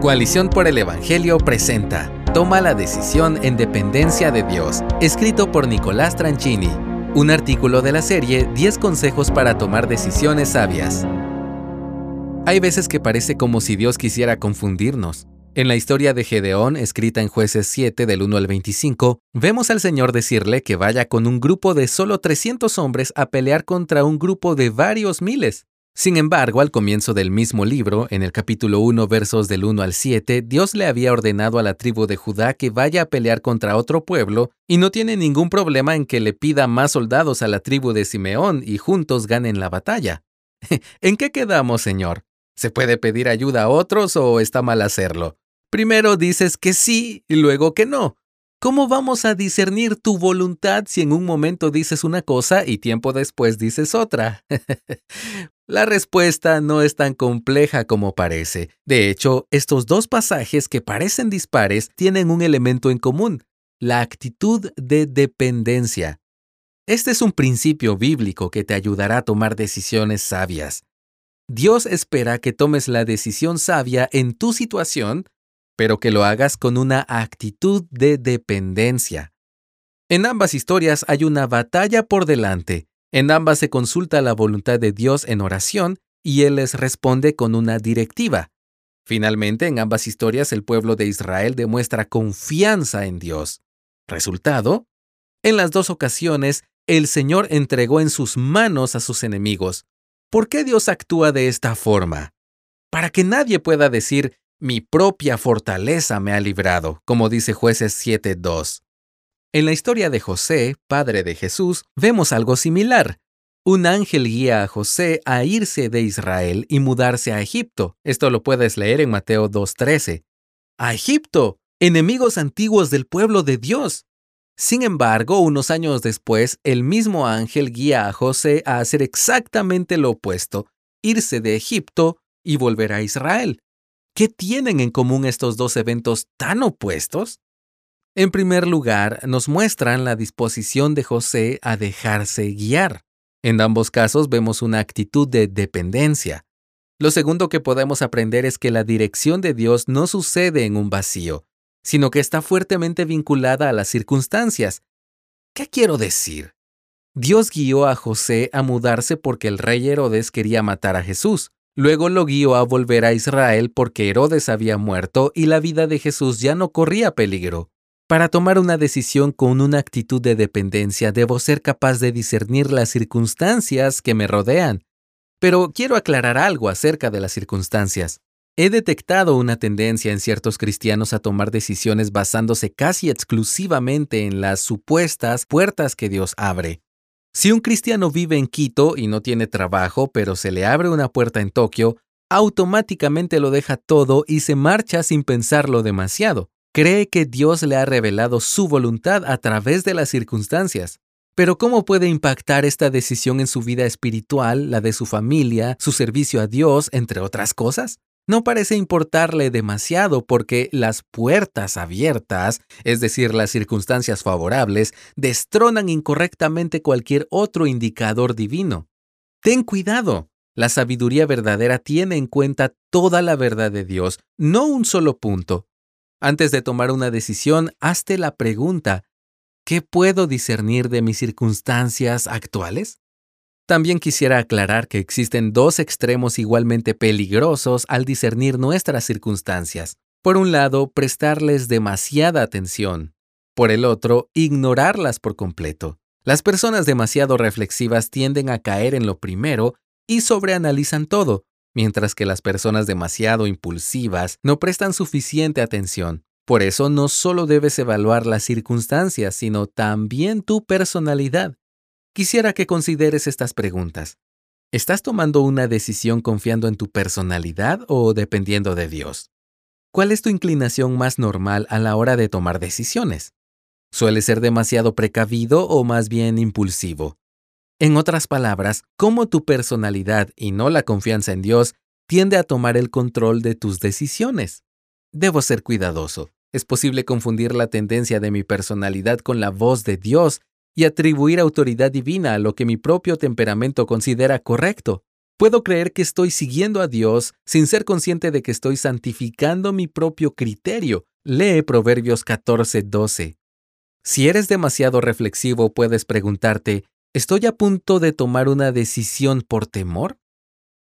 Coalición por el Evangelio presenta Toma la decisión en dependencia de Dios, escrito por Nicolás Tranchini, un artículo de la serie 10 consejos para tomar decisiones sabias. Hay veces que parece como si Dios quisiera confundirnos. En la historia de Gedeón, escrita en jueces 7 del 1 al 25, vemos al Señor decirle que vaya con un grupo de solo 300 hombres a pelear contra un grupo de varios miles. Sin embargo, al comienzo del mismo libro, en el capítulo 1, versos del 1 al 7, Dios le había ordenado a la tribu de Judá que vaya a pelear contra otro pueblo y no tiene ningún problema en que le pida más soldados a la tribu de Simeón y juntos ganen la batalla. ¿En qué quedamos, Señor? ¿Se puede pedir ayuda a otros o está mal hacerlo? Primero dices que sí y luego que no. ¿Cómo vamos a discernir tu voluntad si en un momento dices una cosa y tiempo después dices otra? La respuesta no es tan compleja como parece. De hecho, estos dos pasajes que parecen dispares tienen un elemento en común, la actitud de dependencia. Este es un principio bíblico que te ayudará a tomar decisiones sabias. Dios espera que tomes la decisión sabia en tu situación pero que lo hagas con una actitud de dependencia. En ambas historias hay una batalla por delante. En ambas se consulta la voluntad de Dios en oración y Él les responde con una directiva. Finalmente, en ambas historias el pueblo de Israel demuestra confianza en Dios. Resultado, en las dos ocasiones, el Señor entregó en sus manos a sus enemigos. ¿Por qué Dios actúa de esta forma? Para que nadie pueda decir, mi propia fortaleza me ha librado, como dice jueces 7.2. En la historia de José, padre de Jesús, vemos algo similar. Un ángel guía a José a irse de Israel y mudarse a Egipto. Esto lo puedes leer en Mateo 2.13. A Egipto, enemigos antiguos del pueblo de Dios. Sin embargo, unos años después, el mismo ángel guía a José a hacer exactamente lo opuesto, irse de Egipto y volver a Israel. ¿Qué tienen en común estos dos eventos tan opuestos? En primer lugar, nos muestran la disposición de José a dejarse guiar. En ambos casos vemos una actitud de dependencia. Lo segundo que podemos aprender es que la dirección de Dios no sucede en un vacío, sino que está fuertemente vinculada a las circunstancias. ¿Qué quiero decir? Dios guió a José a mudarse porque el rey Herodes quería matar a Jesús. Luego lo guió a volver a Israel porque Herodes había muerto y la vida de Jesús ya no corría peligro. Para tomar una decisión con una actitud de dependencia debo ser capaz de discernir las circunstancias que me rodean. Pero quiero aclarar algo acerca de las circunstancias. He detectado una tendencia en ciertos cristianos a tomar decisiones basándose casi exclusivamente en las supuestas puertas que Dios abre. Si un cristiano vive en Quito y no tiene trabajo, pero se le abre una puerta en Tokio, automáticamente lo deja todo y se marcha sin pensarlo demasiado. Cree que Dios le ha revelado su voluntad a través de las circunstancias. Pero ¿cómo puede impactar esta decisión en su vida espiritual, la de su familia, su servicio a Dios, entre otras cosas? no parece importarle demasiado porque las puertas abiertas, es decir, las circunstancias favorables, destronan incorrectamente cualquier otro indicador divino. Ten cuidado. La sabiduría verdadera tiene en cuenta toda la verdad de Dios, no un solo punto. Antes de tomar una decisión, hazte la pregunta, ¿qué puedo discernir de mis circunstancias actuales? También quisiera aclarar que existen dos extremos igualmente peligrosos al discernir nuestras circunstancias. Por un lado, prestarles demasiada atención. Por el otro, ignorarlas por completo. Las personas demasiado reflexivas tienden a caer en lo primero y sobreanalizan todo, mientras que las personas demasiado impulsivas no prestan suficiente atención. Por eso no solo debes evaluar las circunstancias, sino también tu personalidad. Quisiera que consideres estas preguntas. ¿Estás tomando una decisión confiando en tu personalidad o dependiendo de Dios? ¿Cuál es tu inclinación más normal a la hora de tomar decisiones? ¿Suele ser demasiado precavido o más bien impulsivo? En otras palabras, ¿cómo tu personalidad y no la confianza en Dios tiende a tomar el control de tus decisiones? Debo ser cuidadoso. Es posible confundir la tendencia de mi personalidad con la voz de Dios y atribuir autoridad divina a lo que mi propio temperamento considera correcto. Puedo creer que estoy siguiendo a Dios sin ser consciente de que estoy santificando mi propio criterio. Lee Proverbios 14:12. Si eres demasiado reflexivo, puedes preguntarte, ¿estoy a punto de tomar una decisión por temor?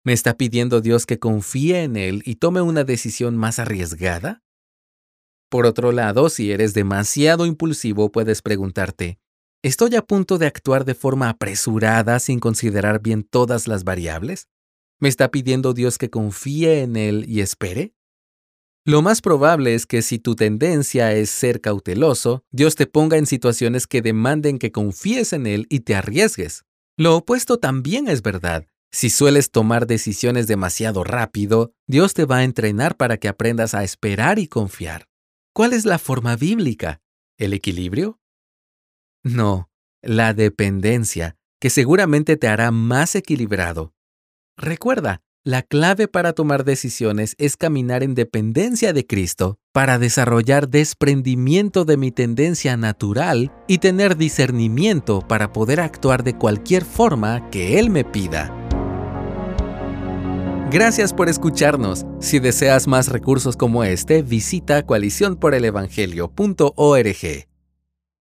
¿Me está pidiendo Dios que confíe en Él y tome una decisión más arriesgada? Por otro lado, si eres demasiado impulsivo, puedes preguntarte, ¿estoy a punto de actuar de forma apresurada sin considerar bien todas las variables? ¿Me está pidiendo Dios que confíe en Él y espere? Lo más probable es que si tu tendencia es ser cauteloso, Dios te ponga en situaciones que demanden que confíes en Él y te arriesgues. Lo opuesto también es verdad. Si sueles tomar decisiones demasiado rápido, Dios te va a entrenar para que aprendas a esperar y confiar. ¿Cuál es la forma bíblica? ¿El equilibrio? No, la dependencia, que seguramente te hará más equilibrado. Recuerda, la clave para tomar decisiones es caminar en dependencia de Cristo para desarrollar desprendimiento de mi tendencia natural y tener discernimiento para poder actuar de cualquier forma que Él me pida. Gracias por escucharnos. Si deseas más recursos como este, visita coaliciónporelevangelio.org.